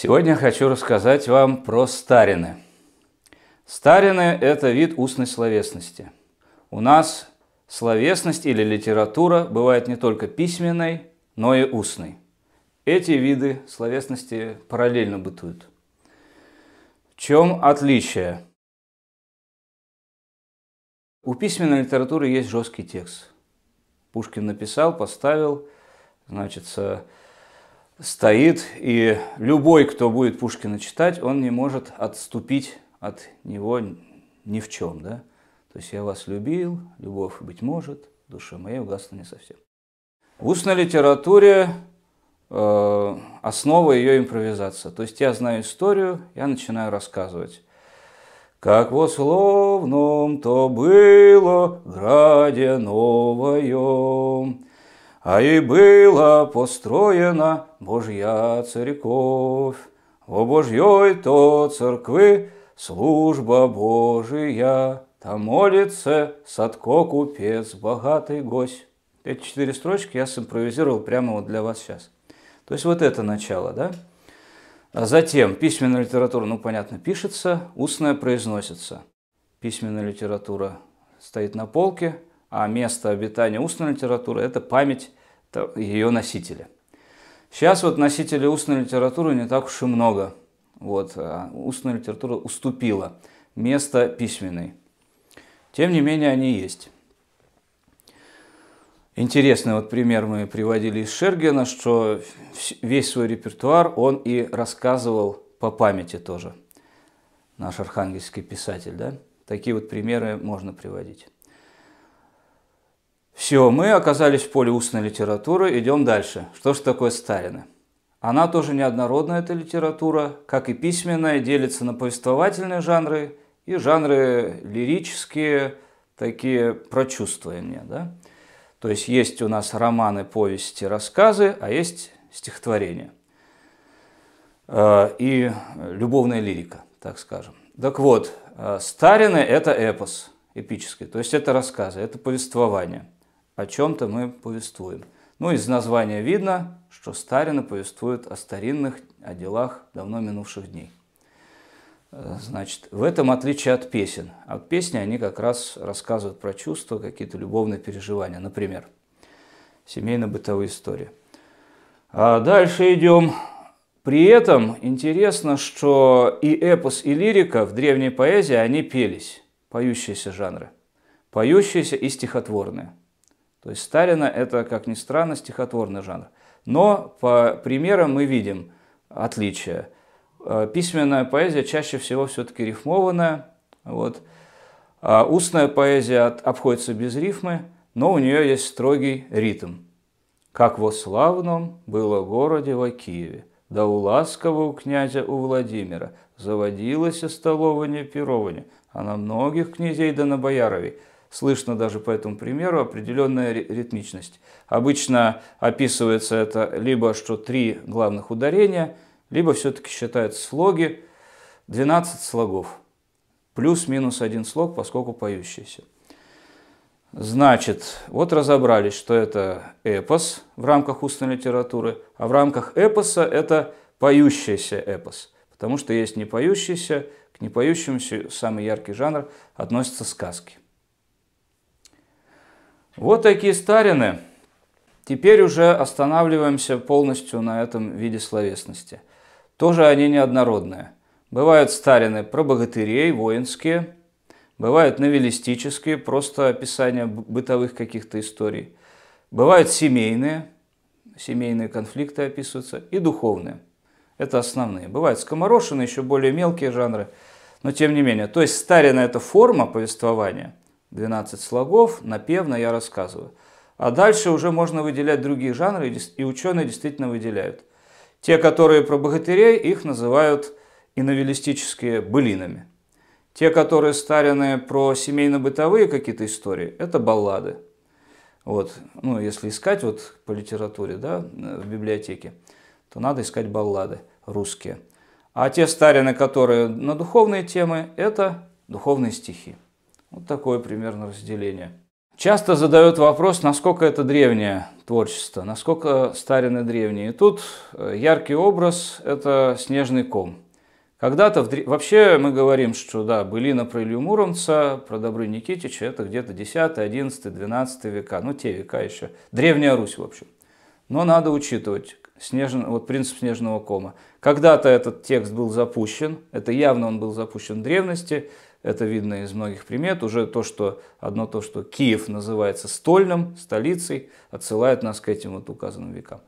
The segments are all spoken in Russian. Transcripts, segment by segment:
Сегодня хочу рассказать вам про старины. Старины – это вид устной словесности. У нас словесность или литература бывает не только письменной, но и устной. Эти виды словесности параллельно бытуют. В чем отличие? У письменной литературы есть жесткий текст. Пушкин написал, поставил, значит, стоит, и любой, кто будет Пушкина читать, он не может отступить от него ни в чем. Да? То есть «я вас любил, любовь, быть может, душа моя угасла не совсем». В устной литературе э, основа ее импровизация. То есть я знаю историю, я начинаю рассказывать. Как во словном то было граде новоем, а и была построена Божья церковь. Во Божьей то церкви служба Божия, там молится Садко купец, богатый гость. Эти четыре строчки я симпровизировал прямо вот для вас сейчас. То есть вот это начало, да? А затем письменная литература, ну понятно, пишется, устная произносится. Письменная литература стоит на полке, а место обитания устной литературы – это память ее носителя. Сейчас вот носителей устной литературы не так уж и много. Вот, а устная литература уступила место письменной. Тем не менее, они есть. Интересный вот пример мы приводили из Шергена, что весь свой репертуар он и рассказывал по памяти тоже. Наш архангельский писатель, да? Такие вот примеры можно приводить. Все, мы оказались в поле устной литературы, идем дальше. Что же такое старины? Она тоже неоднородная, эта литература, как и письменная, делится на повествовательные жанры и жанры лирические, такие прочувствования. Да? То есть есть у нас романы, повести, рассказы, а есть стихотворения. Э, и любовная лирика, так скажем. Так вот, э, старины – это эпос эпический, то есть это рассказы, это повествование – о чем-то мы повествуем. Ну, из названия видно, что старина повествует о старинных, о делах давно минувших дней. Э, значит, в этом отличие от песен. От песни они как раз рассказывают про чувства, какие-то любовные переживания, например, семейно-бытовые истории. А дальше идем. При этом интересно, что и эпос, и лирика в древней поэзии, они пелись, поющиеся жанры, поющиеся и стихотворные. То есть Сталина это, как ни странно, стихотворный жанр. Но по примерам мы видим отличия. Э, письменная поэзия чаще всего все-таки рифмованная. Вот. А устная поэзия обходится без рифмы, но у нее есть строгий ритм. Как во славном было городе во Киеве, да у ласкового князя у Владимира заводилось столование пирование, а на многих князей да на бояровей – слышно даже по этому примеру определенная ритмичность. Обычно описывается это либо что три главных ударения, либо все-таки считаются слоги 12 слогов, плюс-минус один слог, поскольку поющийся. Значит, вот разобрались, что это эпос в рамках устной литературы, а в рамках эпоса это поющийся эпос, потому что есть не поющийся, к непоющемуся самый яркий жанр относятся сказки. Вот такие старины. Теперь уже останавливаемся полностью на этом виде словесности. Тоже они неоднородные. Бывают старины про богатырей, воинские, бывают новеллистические, просто описание бытовых каких-то историй. Бывают семейные, семейные конфликты описываются, и духовные. Это основные. Бывают скоморошины, еще более мелкие жанры, но тем не менее. То есть старина – это форма повествования – 12 слогов, напевно я рассказываю. А дальше уже можно выделять другие жанры, и ученые действительно выделяют. Те, которые про богатырей, их называют и новеллистические былинами. Те, которые старенные про семейно-бытовые какие-то истории, это баллады. Вот, ну, если искать вот по литературе, да, в библиотеке, то надо искать баллады русские. А те старины, которые на духовные темы, это духовные стихи. Вот такое примерно разделение. Часто задают вопрос, насколько это древнее творчество, насколько старины древние. И тут э, яркий образ – это снежный ком. Когда-то, в... вообще мы говорим, что да, былина про Илью Муромца, про Добры Никитича, это где-то 10, 11, 12 века, ну те века еще, Древняя Русь, в общем. Но надо учитывать снежный, вот принцип снежного кома. Когда-то этот текст был запущен, это явно он был запущен в древности, это видно из многих примет. Уже то, что одно то, что Киев называется стольным, столицей, отсылает нас к этим вот указанным векам.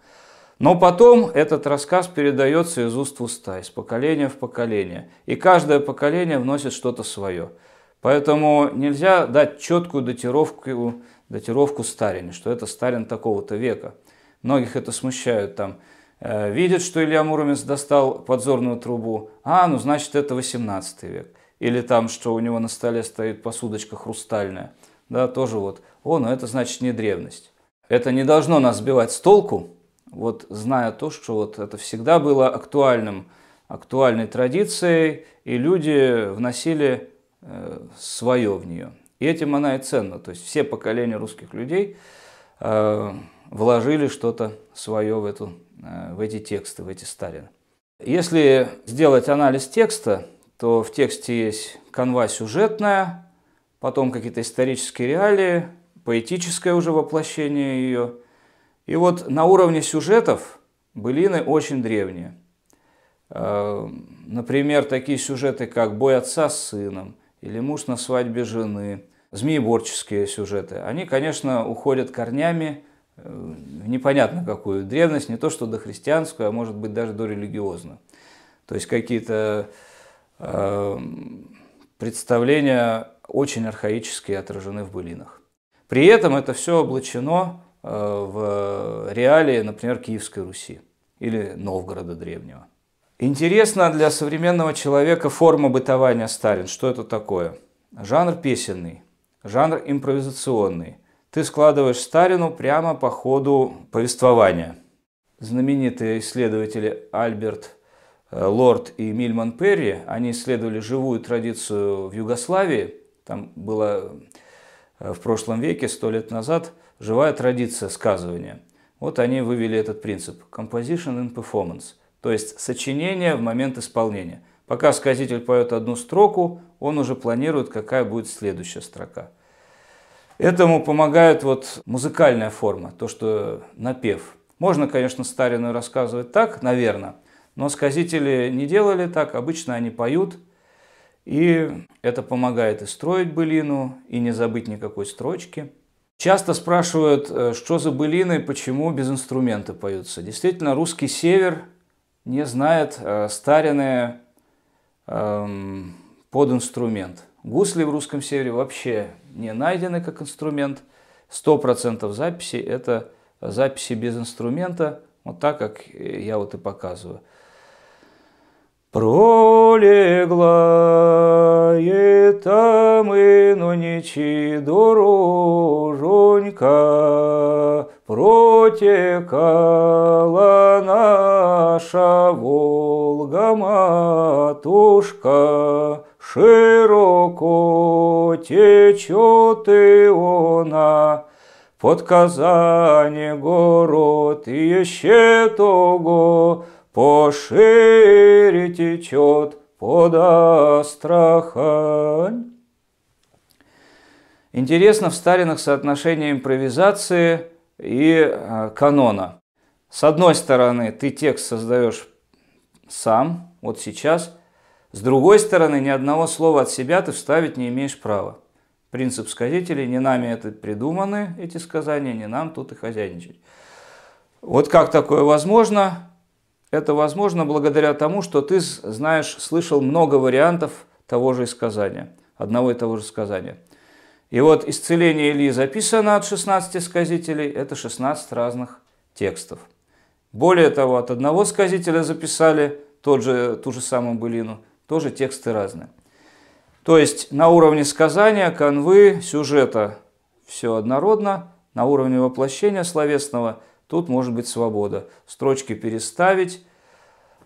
Но потом этот рассказ передается из уст в уста, из поколения в поколение. И каждое поколение вносит что-то свое. Поэтому нельзя дать четкую датировку, датировку старине, что это старин такого-то века. Многих это смущает. Там, э, видят, что Илья Муромец достал подзорную трубу. А, ну значит это 18 век или там, что у него на столе стоит посудочка хрустальная, да, тоже вот, о, ну это значит не древность. Это не должно нас сбивать с толку, вот зная то, что вот это всегда было актуальным, актуальной традицией, и люди вносили э, свое в нее. И этим она и ценна. То есть все поколения русских людей э, вложили что-то свое в, эту, э, в эти тексты, в эти Сталины. Если сделать анализ текста, то в тексте есть канва сюжетная, потом какие-то исторические реалии, поэтическое уже воплощение ее. И вот на уровне сюжетов былины очень древние. Э, например, такие сюжеты, как «Бой отца с сыном» или «Муж на свадьбе жены», змееборческие сюжеты. Они, конечно, уходят корнями э, в непонятно какую древность, не то что до христианскую, а может быть даже до религиозную. То есть какие-то представления очень архаические отражены в былинах. При этом это все облачено э, в реалии, например, Киевской Руси или Новгорода древнего. Интересно для современного человека форма бытования Старин. Что это такое? Жанр песенный, жанр импровизационный. Ты складываешь Старину прямо по ходу повествования. Знаменитые исследователи Альберт Лорд и Мильман Перри, они исследовали живую традицию в Югославии. Там была э, в прошлом веке, сто лет назад, живая традиция сказывания. Вот они вывели этот принцип – composition in performance, то есть сочинение в момент исполнения. Пока сказитель поет одну строку, он уже планирует, какая будет следующая строка. Этому помогает вот музыкальная форма, то, что напев. Можно, конечно, старину рассказывать так, наверное, но сказители не делали так, обычно они поют, и это помогает и строить былину, и не забыть никакой строчки. Часто спрашивают, э, что за былины, почему без инструмента поются. Действительно, русский север не знает э, старины эм, под инструмент. Гусли в русском севере вообще не найдены как инструмент. 100% записей – это записи без инструмента, вот так, как я вот и показываю. Пролегла там и но ничи дорожонька, Протекала наша Волга-матушка, Широко течет и она, под Казани город еще того, пошире течет под Астрахань. Интересно в Сталинах соотношение импровизации и э, канона. С одной стороны, ты текст создаешь сам, вот сейчас. С другой стороны, ни одного слова от себя ты вставить не имеешь права. Принцип сказителей, не нами это придуманы, эти сказания, не нам тут и хозяйничать. Вот как такое возможно? Это возможно благодаря тому, что ты знаешь, слышал много вариантов того же сказания, одного и того же сказания. И вот исцеление Ильи записано от 16 сказителей, это 16 разных текстов. Более того, от одного сказителя записали тот же, ту же самую былину, тоже тексты разные. То есть на уровне сказания, канвы, сюжета все однородно, на уровне воплощения словесного – Тут может быть свобода. Строчки переставить,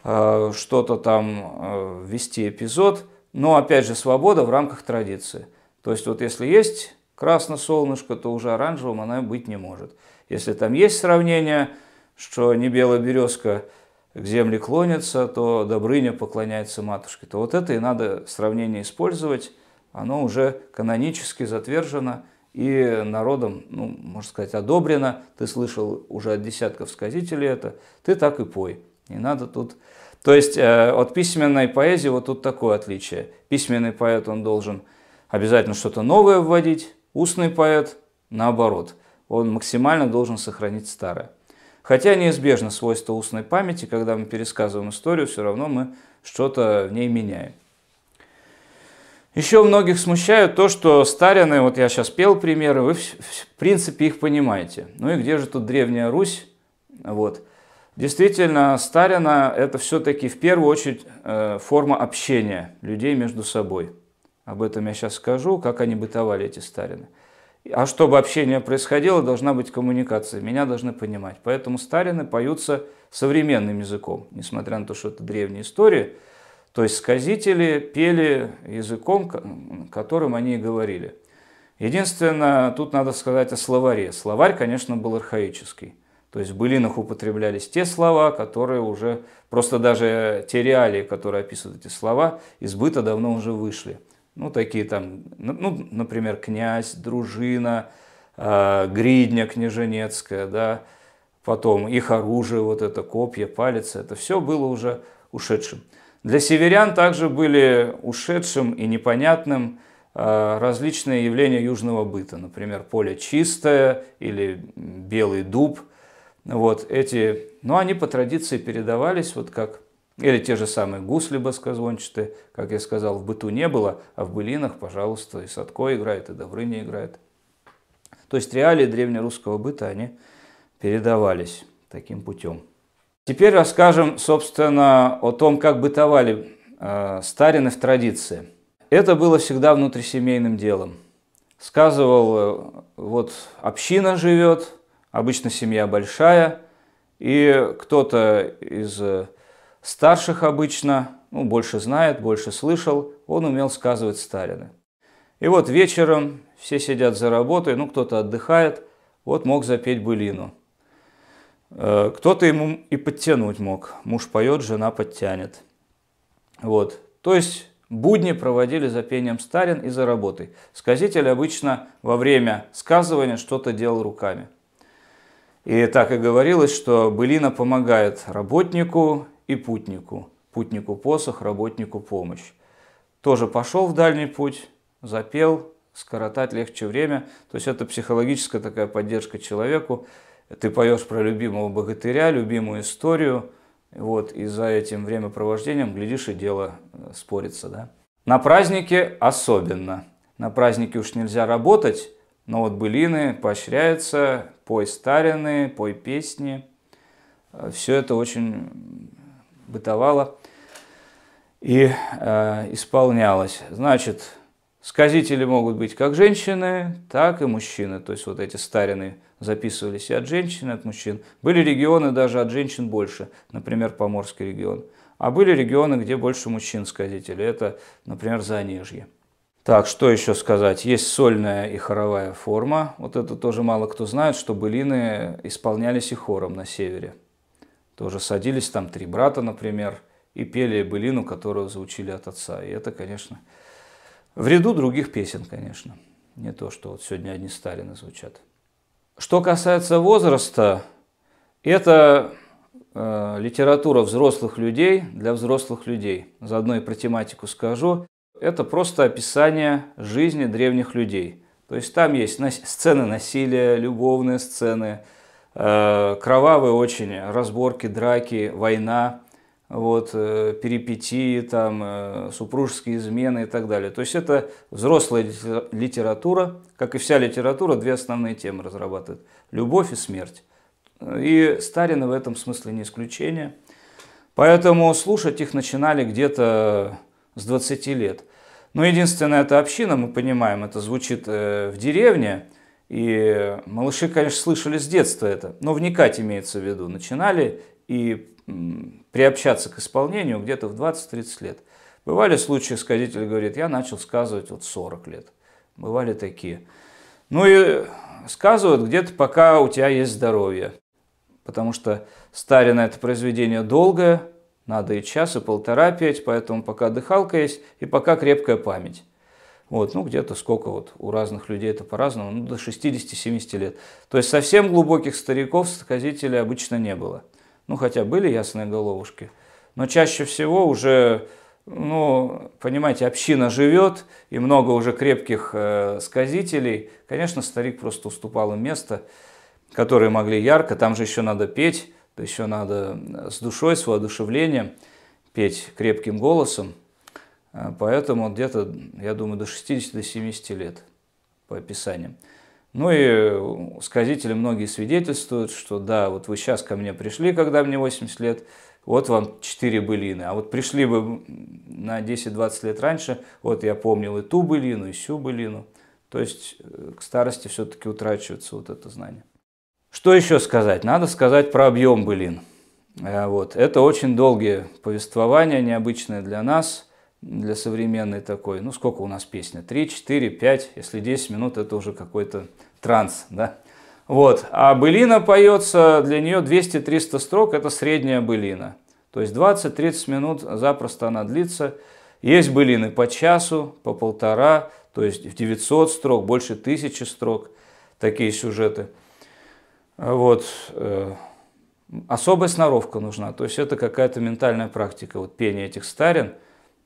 э, что-то там э, ввести эпизод, но опять же свобода в рамках традиции. То есть вот если есть красно солнышко, то уже оранжевым она быть не может. Если там есть сравнение, что не белая березка к земле клонится, то Добрыня поклоняется матушке, то вот это и надо сравнение использовать. Оно уже канонически затвержено и народом, ну, можно сказать, одобрено. Ты слышал уже от десятков сказителей это, ты так и пой. Не надо тут... То есть э, от письменной поэзии вот тут такое отличие. Письменный поэт, он должен обязательно что-то новое вводить, устный поэт наоборот. Он максимально должен сохранить старое. Хотя неизбежно свойство устной памяти, когда мы пересказываем историю, все равно мы что-то в ней меняем. Еще многих смущает то, что старины, вот я сейчас пел примеры, вы в принципе их понимаете. Ну и где же тут Древняя Русь? Вот. Действительно, старина – это все-таки в первую очередь э, форма общения людей между собой. Об этом я сейчас скажу, как они бытовали, эти старины. А чтобы общение происходило, должна быть коммуникация. Меня должны понимать. Поэтому старины поются современным языком, несмотря на то, что это древняя история. То есть сказители пели языком, которым они и говорили. Единственное, тут надо сказать о словаре. Словарь, конечно, был архаический. То есть в былинах употреблялись те слова, которые уже, просто даже те реалии, которые описывают эти слова, из быта давно уже вышли. Ну, такие там, ну, например, князь, дружина, э, гридня княженецкая, да, потом их оружие, вот это копья, палец, это все было уже ушедшим. Для северян также были ушедшим и непонятным э, различные явления южного быта, например, поле чистое или белый дуб. Вот эти, но они по традиции передавались вот как или те же самые гусли баскозвончатые, как я сказал, в быту не было, а в былинах, пожалуйста, и Садко играет, и Добрыня играет. То есть реалии древнерусского быта, они передавались таким путем. Теперь расскажем, собственно, о том, как бытовали э, старины в традиции. Это было всегда внутрисемейным делом. Сказывал, э, вот община живет, обычно семья большая, и кто-то из Старших обычно, ну, больше знает, больше слышал, он умел сказывать старины. И вот вечером все сидят за работой, ну, кто-то отдыхает, вот мог запеть былину. Э, кто-то ему и подтянуть мог. Муж поет, жена подтянет. Вот. То есть будни проводили за пением старин и за работой. Сказитель обычно во время сказывания что-то делал руками. И так и говорилось, что былина помогает работнику и путнику. Путнику посох, работнику помощь. Тоже пошел в дальний путь, запел, скоротать легче время. То есть это психологическая такая поддержка человеку. Ты поешь про любимого богатыря, любимую историю, вот, и за этим времяпровождением, глядишь, и дело э, спорится. Да? На празднике особенно. На празднике уж нельзя работать, но вот былины поощряются, пой старины, пой песни. Э, Все это очень бытовала и э, исполнялась. Значит, сказители могут быть как женщины, так и мужчины. То есть вот эти старины записывались и от женщин, и от мужчин. Были регионы даже от женщин больше, например, Поморский регион. А были регионы, где больше мужчин-сказителей. Это, например, Занежье. Так, что еще сказать? Есть сольная и хоровая форма. Вот это тоже мало кто знает, что былины исполнялись и хором на севере. Тоже садились там три брата, например, и пели былину, которую заучили от отца. И это, конечно, в ряду других песен, конечно. Не то, что вот сегодня одни Сталины звучат. Что касается возраста, это э, литература взрослых людей для взрослых людей. Заодно и про тематику скажу. Это просто описание жизни древних людей. То есть там есть сцены насилия, любовные сцены, Э, кровавые очень разборки, драки, война, вот, э, перипетии, там, э, супружеские измены и так далее. То есть это взрослая литература, как и вся литература, две основные темы разрабатывает. Любовь и смерть. И Старина в этом смысле не исключение. Поэтому слушать их начинали где-то с 20 лет. Но единственная эта община, мы понимаем, это звучит в деревне, и малыши, конечно, слышали с детства это, но вникать имеется в виду. Начинали и приобщаться к исполнению где-то в 20-30 лет. Бывали случаи, сказитель говорит, я начал сказывать вот 40 лет. Бывали такие. Ну и сказывают где-то пока у тебя есть здоровье. Потому что Старина это произведение долгое, надо и час, и полтора петь, поэтому пока дыхалка есть и пока крепкая память. Вот, ну, где-то сколько вот у разных людей это по-разному, ну, до 60-70 лет. То есть совсем глубоких стариков, сказителей обычно не было. Ну, хотя были ясные головушки. Но чаще всего уже, ну, понимаете, община живет, и много уже крепких э, сказителей. Конечно, старик просто уступал им место, которые могли ярко, там же еще надо петь, еще надо с душой, с воодушевлением петь крепким голосом. А, поэтому где-то, я думаю, до 60-70 лет по описаниям. Ну и сказители многие свидетельствуют, что да, вот вы сейчас ко мне пришли, когда мне 80 лет, вот вам 4 былины. А вот пришли бы на 10-20 лет раньше, вот я помнил и ту былину, и сю былину. То есть э, к старости все-таки утрачивается вот это знание. Что еще сказать? Надо сказать про объем былин. Э, вот. Это очень долгие повествования, необычные для нас – для современной такой. Ну, сколько у нас песня? 3, 4, 5, если 10 минут, это уже какой-то транс, да? Вот. А былина поется, для нее 200-300 строк, это средняя былина. То есть 20-30 минут запросто она длится. Есть былины по часу, по полтора, то есть в 900 строк, больше тысячи строк, такие сюжеты. Вот. Э, особая сноровка нужна, то есть это какая-то ментальная практика, вот пение этих старин –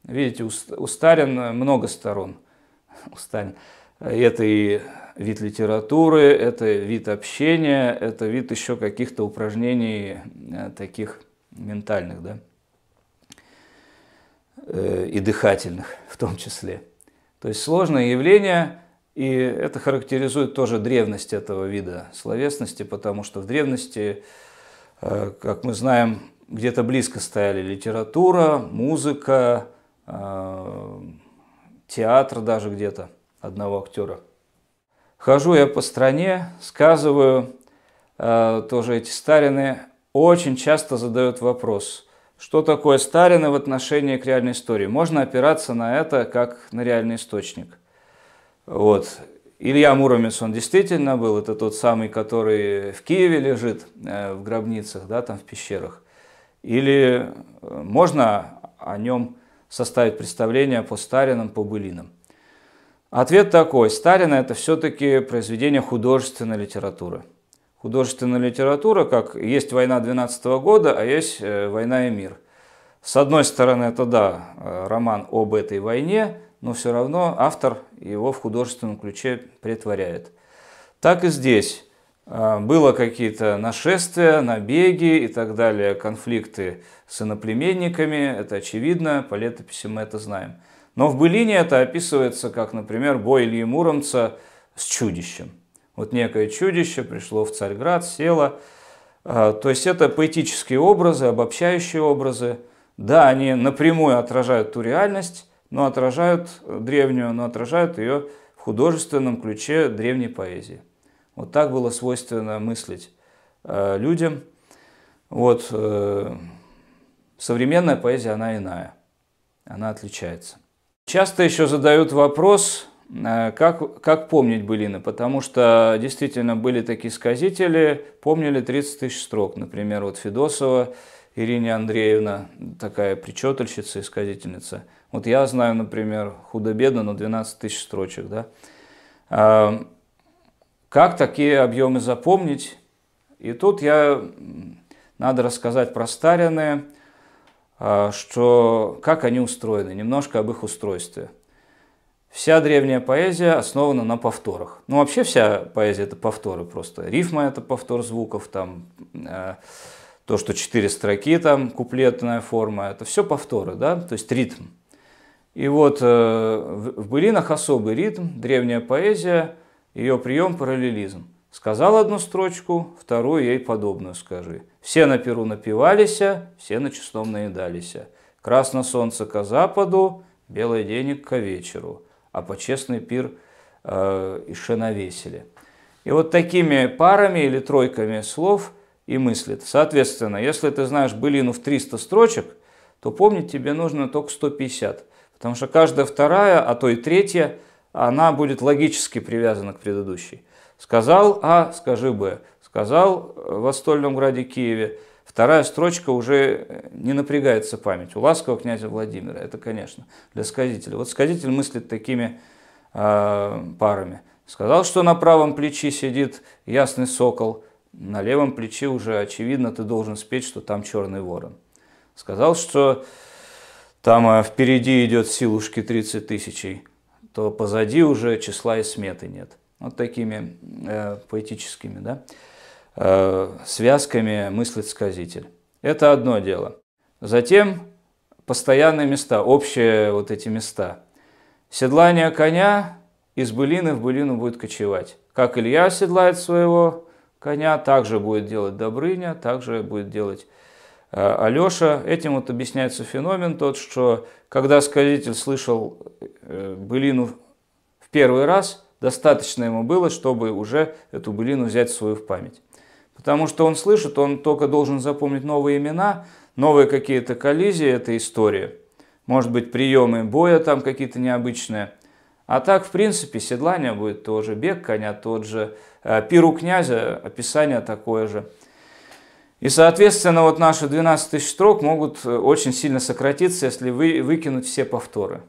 Видите, у Старин много сторон. У Старин. Это и вид литературы, это вид общения, это вид еще каких-то упражнений э, таких ментальных, да, э, и дыхательных в том числе. То есть сложное явление, и это характеризует тоже древность этого вида словесности, потому что в древности, э, как мы знаем, где-то близко стояли литература, музыка, театр даже где-то одного актера. Хожу я по стране, сказываю, э, тоже эти старины очень часто задают вопрос, что такое старины в отношении к реальной истории. Можно опираться на это как на реальный источник. Вот. Илья Муромец, он действительно был, это тот самый, который в Киеве лежит, э, в гробницах, да, там в пещерах. Или можно о нем составить представление по Старинам, по былинам? Ответ такой. Старина – это все-таки произведение художественной литературы. Художественная литература, как есть «Война 12 года», а есть э, «Война и мир». С одной стороны, это, да, э, роман об этой войне, но все равно автор его в художественном ключе претворяет. Так и здесь. Э, было какие-то нашествия, набеги и так далее, конфликты с иноплеменниками, это очевидно, по летописи мы это знаем. Но в былине это описывается как, например, бой Ильи Муромца с чудищем. Вот некое чудище пришло в Царьград, село. А, то есть это поэтические образы, обобщающие образы. Да, они напрямую отражают ту реальность, но отражают древнюю, но отражают ее в художественном ключе древней поэзии. Вот так было свойственно мыслить а, людям. Вот, э, Современная поэзия, она иная, она отличается. Часто еще задают вопрос, э, как, как помнить былины, потому что действительно были такие сказители, помнили 30 тысяч строк. Например, вот Федосова Ирине Андреевна, такая причетальщица и сказительница. Вот я знаю, например, худо-бедно, но 12 тысяч строчек. Да? Как такие объемы запомнить? И тут я надо рассказать про старинные, а, что, как они устроены, немножко об их устройстве. Вся древняя поэзия основана на повторах. Ну, вообще вся поэзия – это повторы просто. Рифма – это повтор звуков, там, э, то, что четыре строки, там, куплетная форма – это все повторы, да, то есть ритм. И вот э, в, в былинах особый ритм, древняя поэзия, ее прием – параллелизм. Сказал одну строчку, вторую ей подобную скажи. Все на перу напивались, все на честном наедались. Красно солнце к западу, белый денег к вечеру, а почестный пир э, еще навесили. И вот такими парами или тройками слов и мыслит. Соответственно, если ты знаешь былину в 300 строчек, то помнить тебе нужно только 150. Потому что каждая вторая, а то и третья она будет логически привязана к предыдущей. Сказал А, скажи Б. Сказал в Стольном граде Киеве. Вторая строчка уже не напрягается память. У ласкового князя Владимира. Это, конечно, для сказителя. Вот сказитель мыслит такими э, парами. Сказал, что на правом плече сидит ясный сокол, на левом плече уже очевидно ты должен спеть, что там черный ворон. Сказал, что там а, впереди идет силушки 30 тысячей, то позади уже числа и сметы нет. Вот такими э, поэтическими да, э, связками мыслит сказитель. Это одно дело. Затем постоянные места, общие вот эти места. Седлание коня из былины в былину будет кочевать. Как Илья седлает своего коня, также будет делать Добрыня, также будет делать Алеша. Этим вот объясняется феномен тот, что когда сказитель слышал э, былину в первый раз, достаточно ему было, чтобы уже эту былину взять свою в память. Потому что он слышит, он только должен запомнить новые имена, новые какие-то коллизии этой истории. Может быть, приемы боя там какие-то необычные – а так, в принципе, седлание будет тоже, бег коня тот же, э, пиру князя, описание такое же. И, соответственно, вот наши 12 тысяч строк могут э, очень сильно сократиться, если вы, выкинуть все повторы.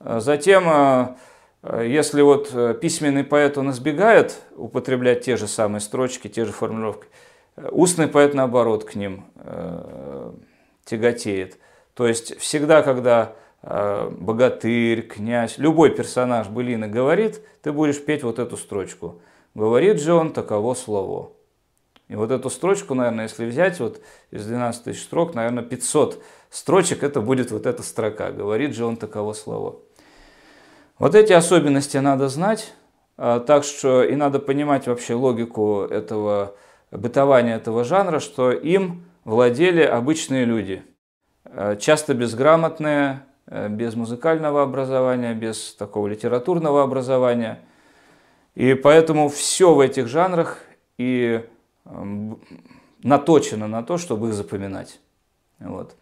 Э, затем, если вот письменный поэт, он избегает употреблять те же самые строчки, те же формулировки, устный поэт, наоборот, к ним тяготеет. То есть всегда, когда Э, богатырь, князь, любой персонаж былины говорит, ты будешь петь вот эту строчку. Говорит же он таково слово. И вот эту строчку, наверное, если взять вот из 12 тысяч строк, наверное, 500 строчек, это будет вот эта строка. Говорит же он таково слово. Вот эти особенности надо знать, а, так что и надо понимать вообще логику этого бытования этого жанра, что им владели обычные люди, э, часто безграмотные, Э, без музыкального образования, без такого литературного образования. И поэтому все в этих жанрах и наточено на то, чтобы их запоминать. Вот.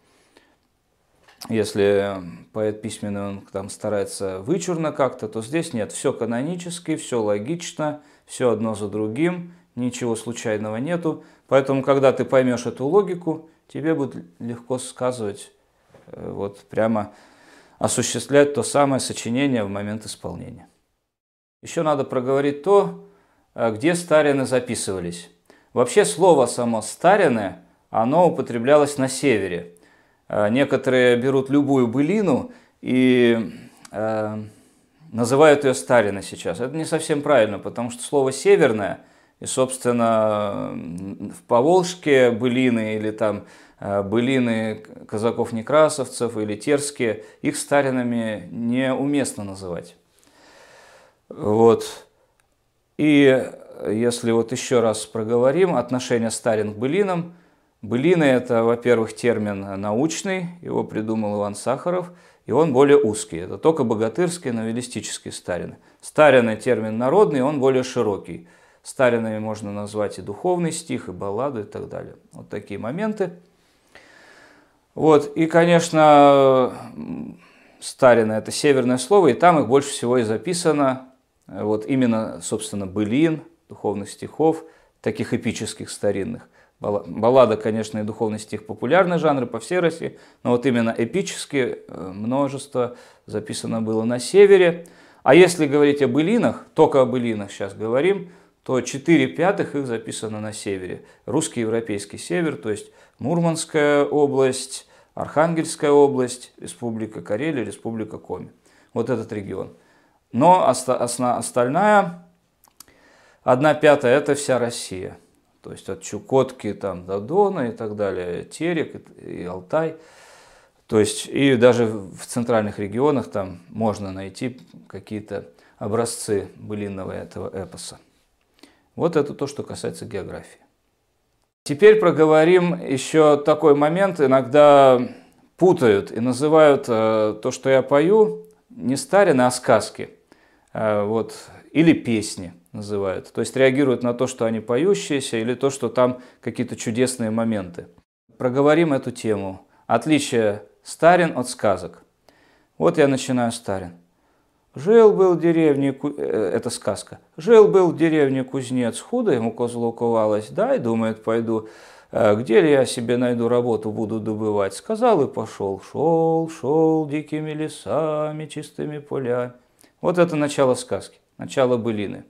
Если поэт письменный, он там старается вычурно как-то, то здесь нет. Все канонически, все логично, все одно за другим, ничего случайного нету. Поэтому, когда ты поймешь эту логику, тебе будет легко сказывать э, вот прямо осуществлять то самое сочинение в момент исполнения. Еще надо проговорить то, э, где старины записывались. Вообще слово само «старины» оно употреблялось на севере. Э, некоторые берут любую былину и э, называют ее стариной сейчас. Это не совсем правильно, потому что слово «северное» и, собственно, в Поволжке былины или там Э, былины казаков-некрасовцев или терские, их старинами неуместно называть. Вот. И если вот еще раз проговорим отношение старин к былинам, былины это, во-первых, термин научный, его придумал Иван Сахаров, и он более узкий. Это только богатырские, новеллистические старины. Старины термин народный, он более широкий. Старинами можно назвать и духовный стих, и балладу и так далее. Вот такие моменты. Вот, и, конечно, Старина – это северное слово, и там их больше всего и записано. Вот именно, собственно, былин, духовных стихов, таких эпических, старинных. Баллада, конечно, и духовный стих – популярные жанры по всей России, но вот именно эпические э, множество записано было на севере. А если говорить о былинах, только о былинах сейчас говорим, то 4 пятых их записано на севере. Русский европейский север, то есть Мурманская область, Архангельская область, Республика Карелия, Республика Коми. Вот этот регион. Но остальная, одна пятая, это вся Россия. То есть от Чукотки там, до Дона и так далее, Терек и Алтай. То есть и даже в центральных регионах там можно найти какие-то образцы былинного этого эпоса. Вот это то, что касается географии. Теперь проговорим еще такой момент. Иногда путают и называют э, то, что я пою, не старины, а сказки. Э, вот, или песни называют. То есть реагируют на то, что они поющиеся, или то, что там какие-то чудесные моменты. Проговорим эту тему. Отличие старин от сказок. Вот я начинаю старин. Жил-был в деревне, э, это сказка, жил-был в деревне кузнец, худо ему козлу ковалось, дай, думает, пойду, «А где ли я себе найду работу, буду добывать. Сказал и пошел, шел, шел дикими лесами, чистыми поля. Вот это начало сказки, начало былины.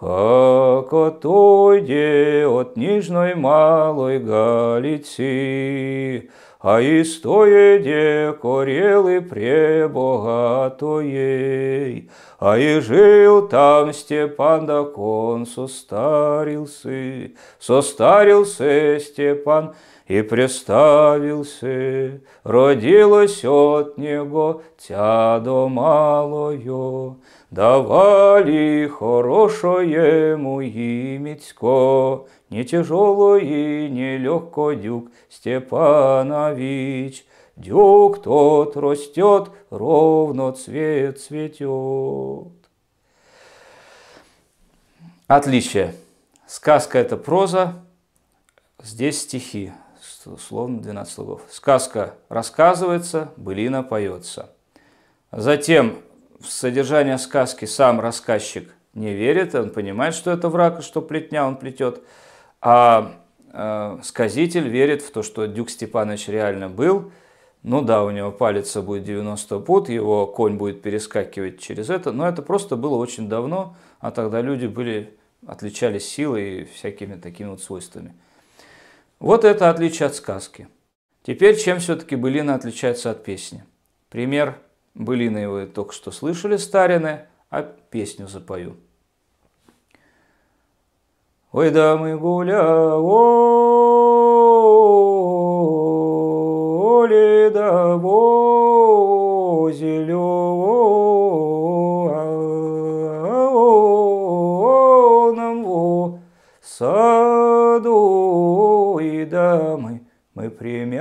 Как отойде от нижней малой Галицы, а истоеде корелы пребогатоей, а и жил там Степан да кон состарился, состарился Степан и представился, родилось от него тядо малое, давали хорошее ему имечко, не тяжело и не легко дюк Степанович, Дюк тот растет, ровно цвет цветет. Отличие. Сказка – это проза, здесь стихи, словно 12 слогов. Сказка рассказывается, былина поется. Затем в содержание сказки сам рассказчик не верит, он понимает, что это враг, что плетня он плетет, а э, сказитель верит в то, что Дюк Степанович реально был – ну да, у него палец будет 90 пут, его конь будет перескакивать через это, но это просто было очень давно, а тогда люди были, отличались силой и всякими такими вот свойствами. Вот это отличие от сказки. Теперь чем все-таки былина отличается от песни? Пример былины вы только что слышали старины, а песню запою. Ой, да мы гуля, поле того зеленом во саду и дамы мы али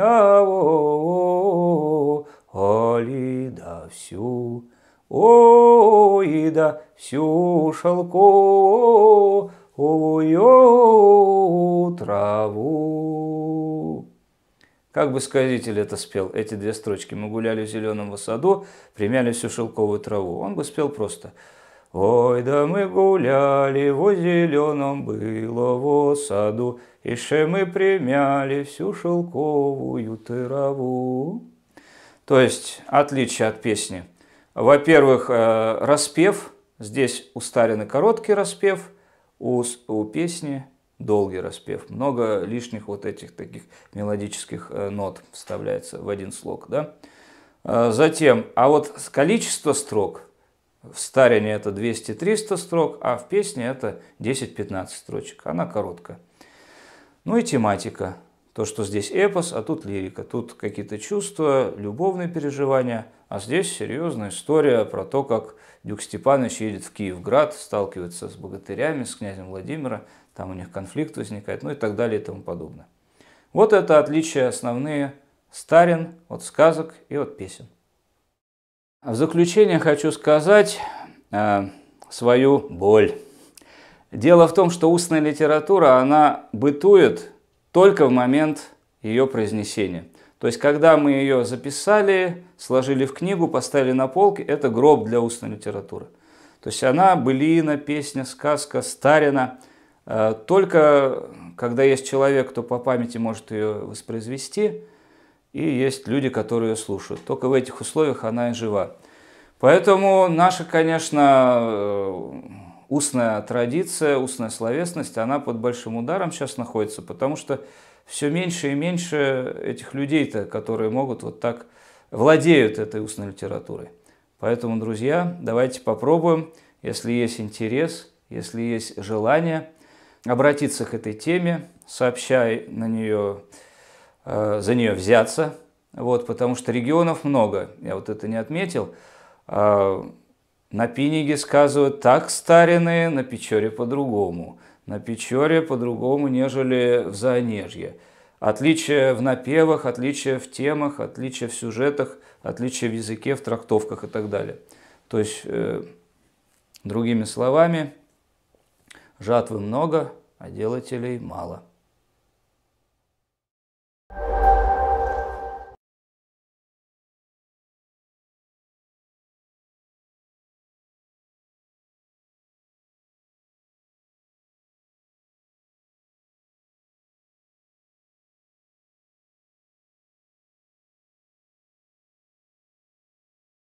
всю ой да всю шелковую траву. Как бы сказитель это спел, эти две строчки. Мы гуляли в зеленом саду, примяли всю шелковую траву. Он бы спел просто Ой, да мы гуляли во зеленом было во саду, и мы примяли всю шелковую траву. То есть отличие от песни. Во-первых, э, распев. Здесь у Старина короткий распев, у, у песни долгий распев. Много лишних вот этих таких мелодических э, нот вставляется в один слог. Да? Э, затем, а вот количество строк в старине это 200-300 строк, а в песне это 10-15 строчек. Она короткая. Ну и тематика. То, что здесь эпос, а тут лирика. Тут какие-то чувства, любовные переживания, а здесь серьезная история про то, как Дюк Степанович едет в Киевград, сталкивается с богатырями, с князем Владимира, там у них конфликт возникает, ну и так далее и тому подобное. Вот это отличия основные старин от сказок и от песен. В заключение хочу сказать э, свою боль. Дело в том, что устная литература, она бытует только в момент ее произнесения. То есть, когда мы ее записали, сложили в книгу, поставили на полке, это гроб для устной литературы. То есть, она былина, песня, сказка, старина – Э, только когда есть человек, кто по памяти может ее воспроизвести, и есть люди, которые ее слушают. Только в этих условиях она и жива. Поэтому наша, конечно, э, устная традиция, устная словесность, она под большим ударом сейчас находится, потому что все меньше и меньше этих людей-то, которые могут вот так владеют этой устной литературой. Поэтому, друзья, давайте попробуем, если есть интерес, если есть желание – обратиться к этой теме, сообщая на нее, э, за нее взяться, вот, потому что регионов много, я вот это не отметил. Э, на Пиниге сказывают так старины, на Печоре по-другому. На Печоре по-другому, нежели в Заонежье. Отличие в напевах, отличие в темах, отличие в сюжетах, отличие в языке, в трактовках и так далее. То есть, э, другими словами, Жатвы много, а делателей мало.